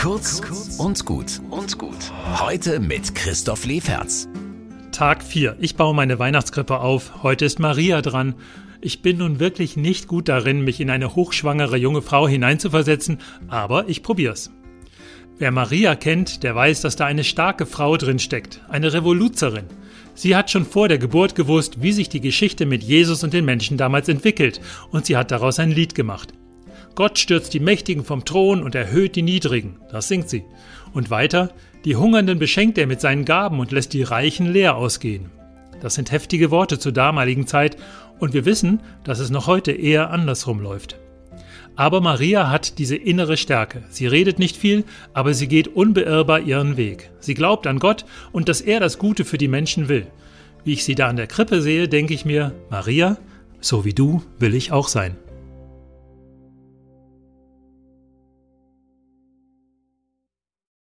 Kurz und gut und gut. Heute mit Christoph Leferz. Tag 4. Ich baue meine Weihnachtskrippe auf. Heute ist Maria dran. Ich bin nun wirklich nicht gut darin, mich in eine hochschwangere junge Frau hineinzuversetzen, aber ich probier's. Wer Maria kennt, der weiß, dass da eine starke Frau drin steckt, eine Revoluzerin. Sie hat schon vor der Geburt gewusst, wie sich die Geschichte mit Jesus und den Menschen damals entwickelt, und sie hat daraus ein Lied gemacht. Gott stürzt die Mächtigen vom Thron und erhöht die Niedrigen. Das singt sie. Und weiter, die Hungernden beschenkt er mit seinen Gaben und lässt die Reichen leer ausgehen. Das sind heftige Worte zur damaligen Zeit und wir wissen, dass es noch heute eher andersrum läuft. Aber Maria hat diese innere Stärke. Sie redet nicht viel, aber sie geht unbeirrbar ihren Weg. Sie glaubt an Gott und dass er das Gute für die Menschen will. Wie ich sie da an der Krippe sehe, denke ich mir, Maria, so wie du will ich auch sein.